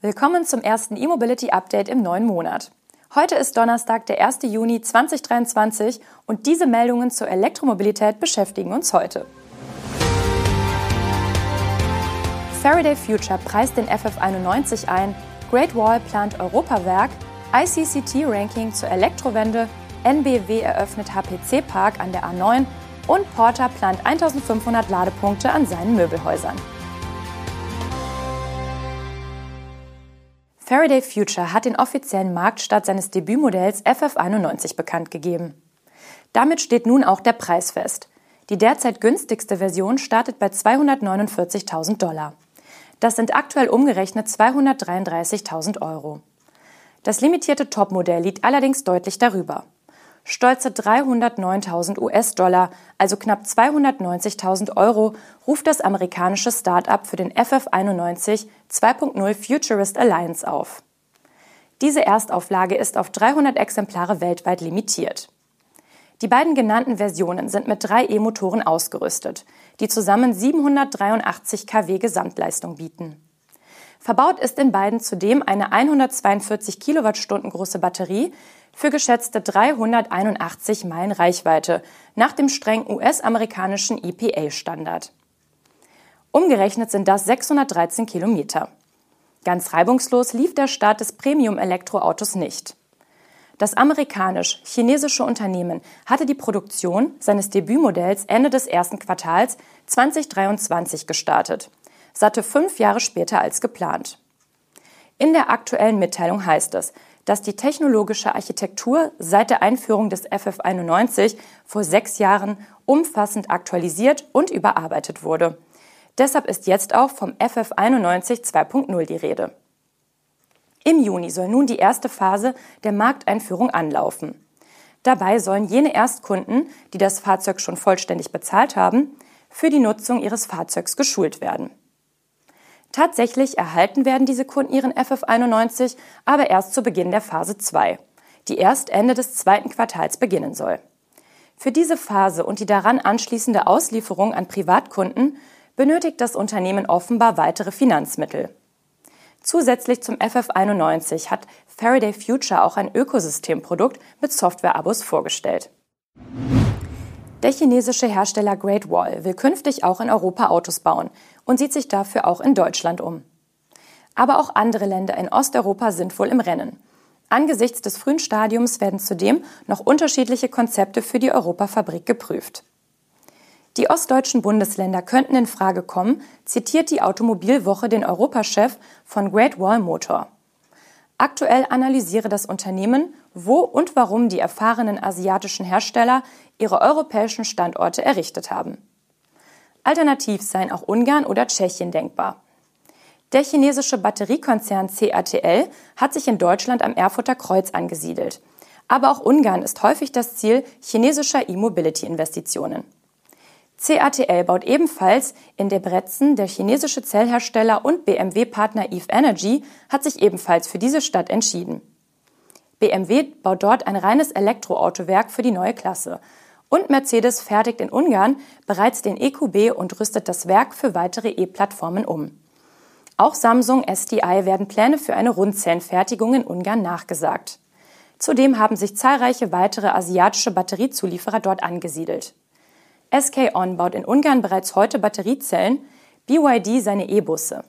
Willkommen zum ersten E-Mobility Update im neuen Monat. Heute ist Donnerstag, der 1. Juni 2023 und diese Meldungen zur Elektromobilität beschäftigen uns heute. Faraday Future preist den FF91 ein, Great Wall plant Europawerk, ICCT-Ranking zur Elektrowende, NBW eröffnet HPC-Park an der A9 und Porter plant 1500 Ladepunkte an seinen Möbelhäusern. Faraday Future hat den offiziellen Marktstart seines Debütmodells FF91 bekannt gegeben. Damit steht nun auch der Preis fest. Die derzeit günstigste Version startet bei 249.000 Dollar. Das sind aktuell umgerechnet 233.000 Euro. Das limitierte Topmodell liegt allerdings deutlich darüber. Stolze 309.000 US-Dollar, also knapp 290.000 Euro, ruft das amerikanische Start-up für den FF91 2.0 Futurist Alliance auf. Diese Erstauflage ist auf 300 Exemplare weltweit limitiert. Die beiden genannten Versionen sind mit drei E-Motoren ausgerüstet, die zusammen 783 kW Gesamtleistung bieten. Verbaut ist in beiden zudem eine 142 Kilowattstunden große Batterie für geschätzte 381 Meilen Reichweite nach dem streng US-amerikanischen EPA-Standard. Umgerechnet sind das 613 Kilometer. Ganz reibungslos lief der Start des Premium-Elektroautos nicht. Das amerikanisch-chinesische Unternehmen hatte die Produktion seines Debütmodells Ende des ersten Quartals 2023 gestartet, satte fünf Jahre später als geplant. In der aktuellen Mitteilung heißt es, dass die technologische Architektur seit der Einführung des FF91 vor sechs Jahren umfassend aktualisiert und überarbeitet wurde. Deshalb ist jetzt auch vom FF91 2.0 die Rede. Im Juni soll nun die erste Phase der Markteinführung anlaufen. Dabei sollen jene Erstkunden, die das Fahrzeug schon vollständig bezahlt haben, für die Nutzung ihres Fahrzeugs geschult werden. Tatsächlich erhalten werden diese Kunden ihren FF91 aber erst zu Beginn der Phase 2, die erst Ende des zweiten Quartals beginnen soll. Für diese Phase und die daran anschließende Auslieferung an Privatkunden benötigt das Unternehmen offenbar weitere Finanzmittel. Zusätzlich zum FF91 hat Faraday Future auch ein Ökosystemprodukt mit Software-Abos vorgestellt. Der chinesische Hersteller Great Wall will künftig auch in Europa Autos bauen und sieht sich dafür auch in Deutschland um. Aber auch andere Länder in Osteuropa sind wohl im Rennen. Angesichts des frühen Stadiums werden zudem noch unterschiedliche Konzepte für die Europafabrik geprüft. Die ostdeutschen Bundesländer könnten in Frage kommen, zitiert die Automobilwoche den Europachef von Great Wall Motor. Aktuell analysiere das Unternehmen, wo und warum die erfahrenen asiatischen Hersteller ihre europäischen Standorte errichtet haben. Alternativ seien auch Ungarn oder Tschechien denkbar. Der chinesische Batteriekonzern CATL hat sich in Deutschland am Erfurter Kreuz angesiedelt. Aber auch Ungarn ist häufig das Ziel chinesischer E-Mobility-Investitionen. CATL baut ebenfalls in Debrecen, der chinesische Zellhersteller und BMW-Partner Eve Energy hat sich ebenfalls für diese Stadt entschieden. BMW baut dort ein reines Elektroautowerk für die neue Klasse. Und Mercedes fertigt in Ungarn bereits den EQB und rüstet das Werk für weitere E-Plattformen um. Auch Samsung SDI werden Pläne für eine Rundzellenfertigung in Ungarn nachgesagt. Zudem haben sich zahlreiche weitere asiatische Batteriezulieferer dort angesiedelt. SK On baut in Ungarn bereits heute Batteriezellen, BYD seine E-Busse.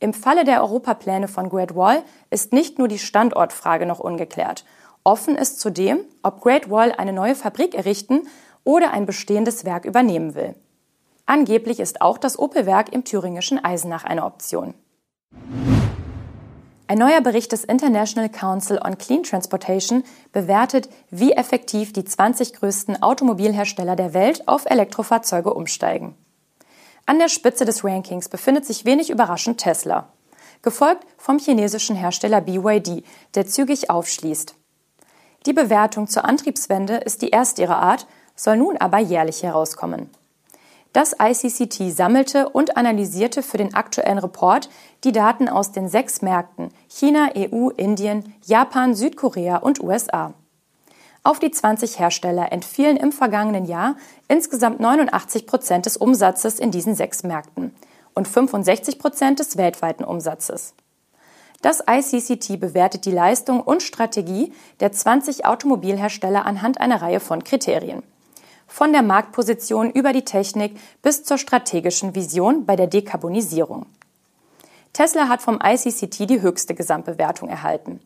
Im Falle der Europapläne von Great Wall ist nicht nur die Standortfrage noch ungeklärt. Offen ist zudem, ob Great Wall eine neue Fabrik errichten oder ein bestehendes Werk übernehmen will. Angeblich ist auch das Opel-Werk im thüringischen Eisenach eine Option. Ein neuer Bericht des International Council on Clean Transportation bewertet, wie effektiv die 20 größten Automobilhersteller der Welt auf Elektrofahrzeuge umsteigen. An der Spitze des Rankings befindet sich wenig überraschend Tesla, gefolgt vom chinesischen Hersteller BYD, der zügig aufschließt. Die Bewertung zur Antriebswende ist die erste ihrer Art, soll nun aber jährlich herauskommen. Das ICCT sammelte und analysierte für den aktuellen Report die Daten aus den sechs Märkten China, EU, Indien, Japan, Südkorea und USA. Auf die 20 Hersteller entfielen im vergangenen Jahr insgesamt 89 Prozent des Umsatzes in diesen sechs Märkten und 65 Prozent des weltweiten Umsatzes. Das ICCT bewertet die Leistung und Strategie der 20 Automobilhersteller anhand einer Reihe von Kriterien. Von der Marktposition über die Technik bis zur strategischen Vision bei der Dekarbonisierung. Tesla hat vom ICCT die höchste Gesamtbewertung erhalten.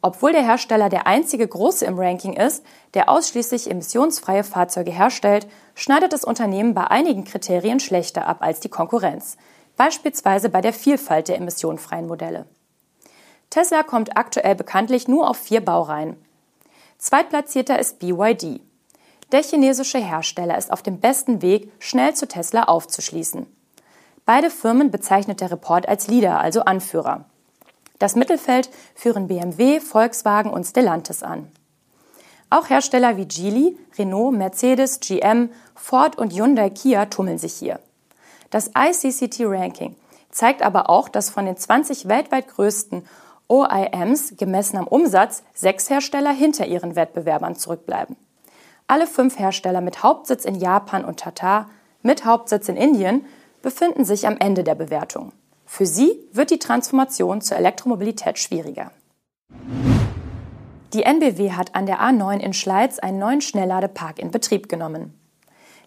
Obwohl der Hersteller der einzige große im Ranking ist, der ausschließlich emissionsfreie Fahrzeuge herstellt, schneidet das Unternehmen bei einigen Kriterien schlechter ab als die Konkurrenz, beispielsweise bei der Vielfalt der emissionfreien Modelle. Tesla kommt aktuell bekanntlich nur auf vier Baureihen. Zweitplatzierter ist BYD. Der chinesische Hersteller ist auf dem besten Weg, schnell zu Tesla aufzuschließen. Beide Firmen bezeichnet der Report als Leader, also Anführer. Das Mittelfeld führen BMW, Volkswagen und Stellantis an. Auch Hersteller wie Geely, Renault, Mercedes, GM, Ford und Hyundai Kia tummeln sich hier. Das ICCT Ranking zeigt aber auch, dass von den 20 weltweit größten OIMs gemessen am Umsatz sechs Hersteller hinter ihren Wettbewerbern zurückbleiben. Alle fünf Hersteller mit Hauptsitz in Japan und Tata mit Hauptsitz in Indien befinden sich am Ende der Bewertung. Für sie wird die Transformation zur Elektromobilität schwieriger. Die NBW hat an der A9 in Schleiz einen neuen Schnellladepark in Betrieb genommen.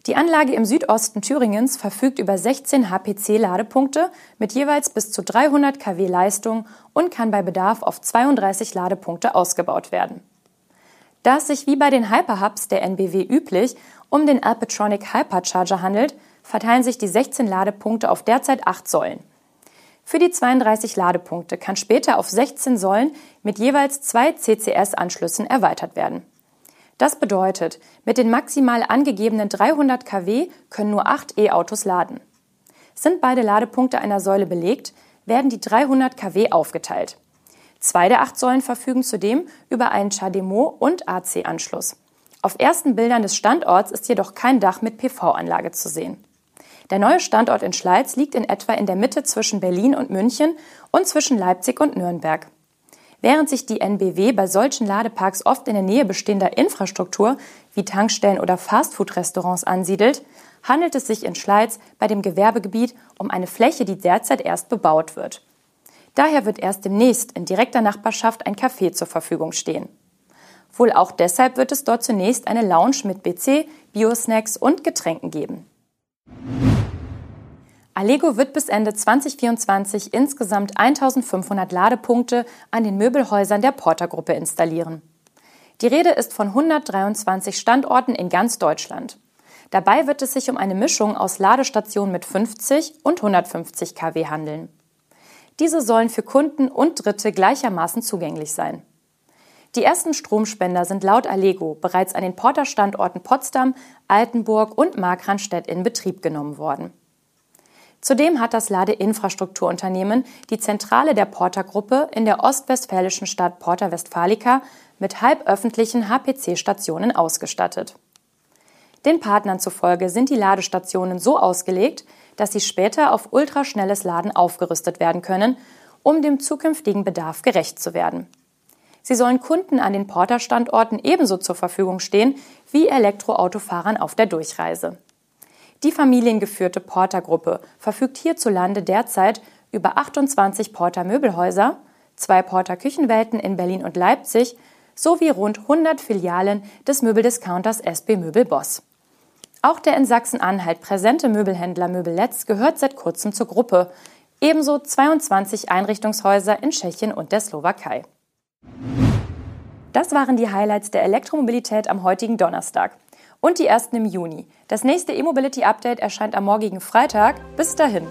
Die Anlage im Südosten Thüringens verfügt über 16 HPC-Ladepunkte mit jeweils bis zu 300 kW Leistung und kann bei Bedarf auf 32 Ladepunkte ausgebaut werden. Da es sich wie bei den Hyperhubs der NBW üblich um den Alpatronic Hypercharger handelt, verteilen sich die 16 Ladepunkte auf derzeit 8 Säulen. Für die 32 Ladepunkte kann später auf 16 Säulen mit jeweils zwei CCS-Anschlüssen erweitert werden. Das bedeutet, mit den maximal angegebenen 300 kW können nur acht E-Autos laden. Sind beide Ladepunkte einer Säule belegt, werden die 300 kW aufgeteilt. Zwei der acht Säulen verfügen zudem über einen CHAdeMO und AC-Anschluss. Auf ersten Bildern des Standorts ist jedoch kein Dach mit PV-Anlage zu sehen. Der neue Standort in Schleiz liegt in etwa in der Mitte zwischen Berlin und München und zwischen Leipzig und Nürnberg. Während sich die NBW bei solchen Ladeparks oft in der Nähe bestehender Infrastruktur wie Tankstellen oder Fastfood-Restaurants ansiedelt, handelt es sich in Schleiz bei dem Gewerbegebiet um eine Fläche, die derzeit erst bebaut wird. Daher wird erst demnächst in direkter Nachbarschaft ein Café zur Verfügung stehen. Wohl auch deshalb wird es dort zunächst eine Lounge mit BC, Biosnacks und Getränken geben. Allego wird bis Ende 2024 insgesamt 1500 Ladepunkte an den Möbelhäusern der Porter-Gruppe installieren. Die Rede ist von 123 Standorten in ganz Deutschland. Dabei wird es sich um eine Mischung aus Ladestationen mit 50 und 150 kW handeln. Diese sollen für Kunden und Dritte gleichermaßen zugänglich sein. Die ersten Stromspender sind laut Allego bereits an den Porter-Standorten Potsdam, Altenburg und Markranstädt in Betrieb genommen worden. Zudem hat das Ladeinfrastrukturunternehmen die Zentrale der Porter-Gruppe in der ostwestfälischen Stadt Porta Westfalica mit halböffentlichen HPC-Stationen ausgestattet. Den Partnern zufolge sind die Ladestationen so ausgelegt, dass sie später auf ultraschnelles Laden aufgerüstet werden können, um dem zukünftigen Bedarf gerecht zu werden. Sie sollen Kunden an den Porter-Standorten ebenso zur Verfügung stehen wie Elektroautofahrern auf der Durchreise. Die familiengeführte Porter-Gruppe verfügt hierzulande derzeit über 28 Porter-Möbelhäuser, zwei Porter-Küchenwelten in Berlin und Leipzig sowie rund 100 Filialen des Möbeldiscounters SB Möbel Boss. Auch der in Sachsen-Anhalt präsente Möbelhändler Möbeletz gehört seit kurzem zur Gruppe, ebenso 22 Einrichtungshäuser in Tschechien und der Slowakei. Das waren die Highlights der Elektromobilität am heutigen Donnerstag und die ersten im Juni. Das nächste E-Mobility Update erscheint am morgigen Freitag. Bis dahin.